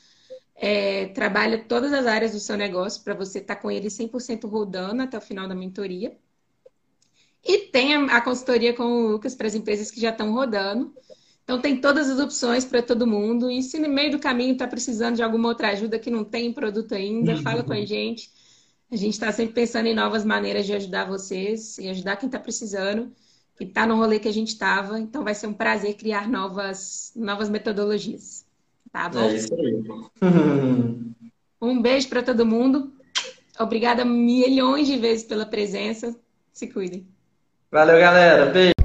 É, trabalha todas as áreas do seu negócio para você estar tá com ele 100% rodando até o final da mentoria. E tem a, consultoria com o Lucas para as empresas que já estão rodando. Então tem todas as opções para todo mundo. E se no meio do caminho está precisando de alguma outra ajuda que não tem produto ainda, fala com a gente. A gente está sempre pensando em novas maneiras de ajudar vocês e ajudar quem está precisando, que está no rolê que a gente estava. Então vai ser um prazer criar novas, novas metodologias. Tá bom? É isso aí. um beijo para todo mundo. Obrigada milhões de vezes pela presença. Se cuidem. Valeu, galera. Beijo.